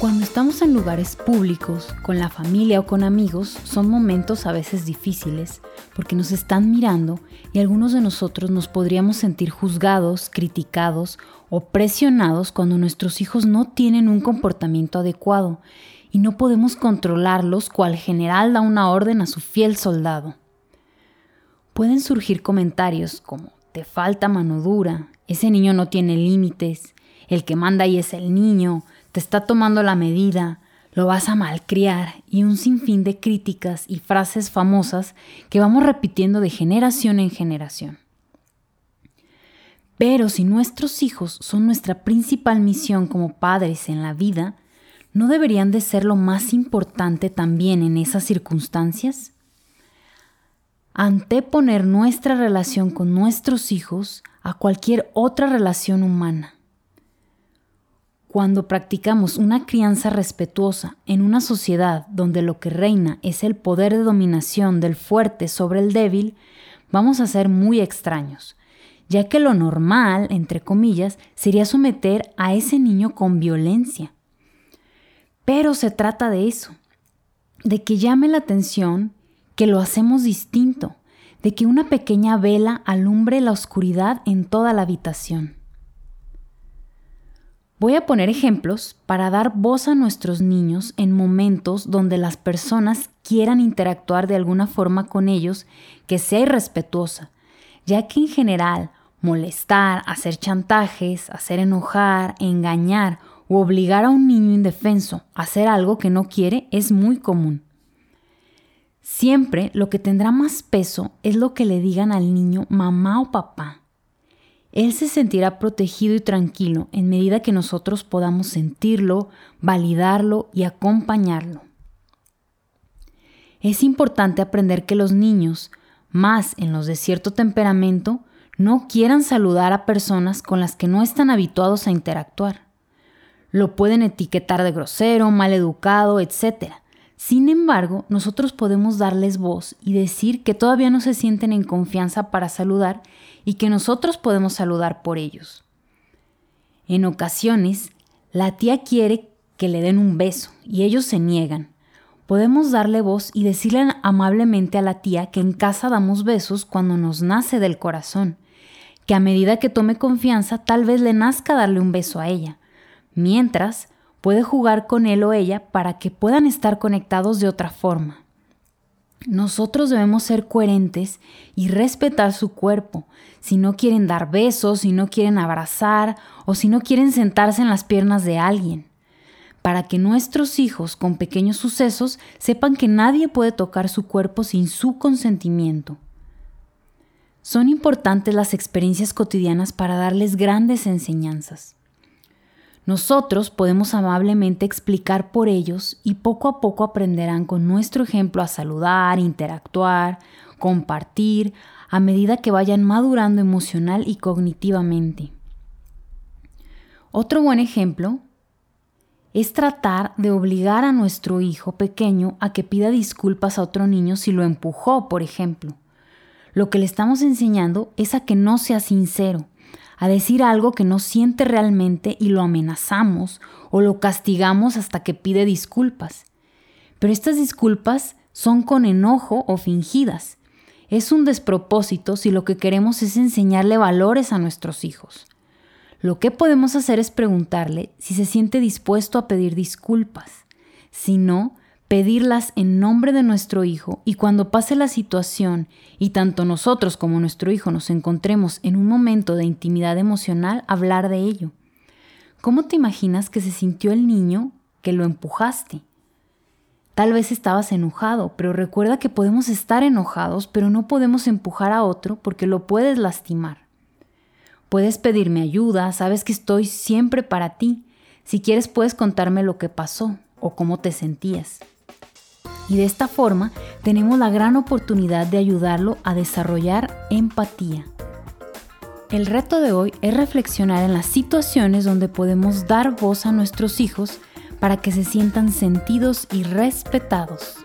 Cuando estamos en lugares públicos, con la familia o con amigos, son momentos a veces difíciles porque nos están mirando y algunos de nosotros nos podríamos sentir juzgados, criticados o presionados cuando nuestros hijos no tienen un comportamiento adecuado y no podemos controlarlos cual general da una orden a su fiel soldado. Pueden surgir comentarios como te falta mano dura, ese niño no tiene límites, el que manda ahí es el niño, te está tomando la medida, lo vas a malcriar y un sinfín de críticas y frases famosas que vamos repitiendo de generación en generación. Pero si nuestros hijos son nuestra principal misión como padres en la vida, ¿no deberían de ser lo más importante también en esas circunstancias? Anteponer nuestra relación con nuestros hijos a cualquier otra relación humana. Cuando practicamos una crianza respetuosa en una sociedad donde lo que reina es el poder de dominación del fuerte sobre el débil, vamos a ser muy extraños, ya que lo normal, entre comillas, sería someter a ese niño con violencia. Pero se trata de eso, de que llame la atención que lo hacemos distinto, de que una pequeña vela alumbre la oscuridad en toda la habitación. Voy a poner ejemplos para dar voz a nuestros niños en momentos donde las personas quieran interactuar de alguna forma con ellos que sea irrespetuosa, ya que en general molestar, hacer chantajes, hacer enojar, engañar o obligar a un niño indefenso a hacer algo que no quiere es muy común. Siempre lo que tendrá más peso es lo que le digan al niño mamá o papá él se sentirá protegido y tranquilo en medida que nosotros podamos sentirlo, validarlo y acompañarlo. Es importante aprender que los niños, más en los de cierto temperamento, no quieran saludar a personas con las que no están habituados a interactuar. Lo pueden etiquetar de grosero, mal educado, etc. Sin embargo, nosotros podemos darles voz y decir que todavía no se sienten en confianza para saludar y que nosotros podemos saludar por ellos. En ocasiones, la tía quiere que le den un beso y ellos se niegan. Podemos darle voz y decirle amablemente a la tía que en casa damos besos cuando nos nace del corazón, que a medida que tome confianza tal vez le nazca darle un beso a ella, mientras puede jugar con él o ella para que puedan estar conectados de otra forma. Nosotros debemos ser coherentes y respetar su cuerpo. Si no quieren dar besos, si no quieren abrazar o si no quieren sentarse en las piernas de alguien. Para que nuestros hijos con pequeños sucesos sepan que nadie puede tocar su cuerpo sin su consentimiento. Son importantes las experiencias cotidianas para darles grandes enseñanzas. Nosotros podemos amablemente explicar por ellos y poco a poco aprenderán con nuestro ejemplo a saludar, interactuar, compartir, a medida que vayan madurando emocional y cognitivamente. Otro buen ejemplo es tratar de obligar a nuestro hijo pequeño a que pida disculpas a otro niño si lo empujó, por ejemplo. Lo que le estamos enseñando es a que no sea sincero, a decir algo que no siente realmente y lo amenazamos o lo castigamos hasta que pide disculpas. Pero estas disculpas son con enojo o fingidas. Es un despropósito si lo que queremos es enseñarle valores a nuestros hijos. Lo que podemos hacer es preguntarle si se siente dispuesto a pedir disculpas. Si no, pedirlas en nombre de nuestro hijo y cuando pase la situación y tanto nosotros como nuestro hijo nos encontremos en un momento de intimidad emocional, hablar de ello. ¿Cómo te imaginas que se sintió el niño que lo empujaste? Tal vez estabas enojado, pero recuerda que podemos estar enojados, pero no podemos empujar a otro porque lo puedes lastimar. Puedes pedirme ayuda, sabes que estoy siempre para ti. Si quieres puedes contarme lo que pasó o cómo te sentías y de esta forma tenemos la gran oportunidad de ayudarlo a desarrollar empatía. El reto de hoy es reflexionar en las situaciones donde podemos dar voz a nuestros hijos para que se sientan sentidos y respetados.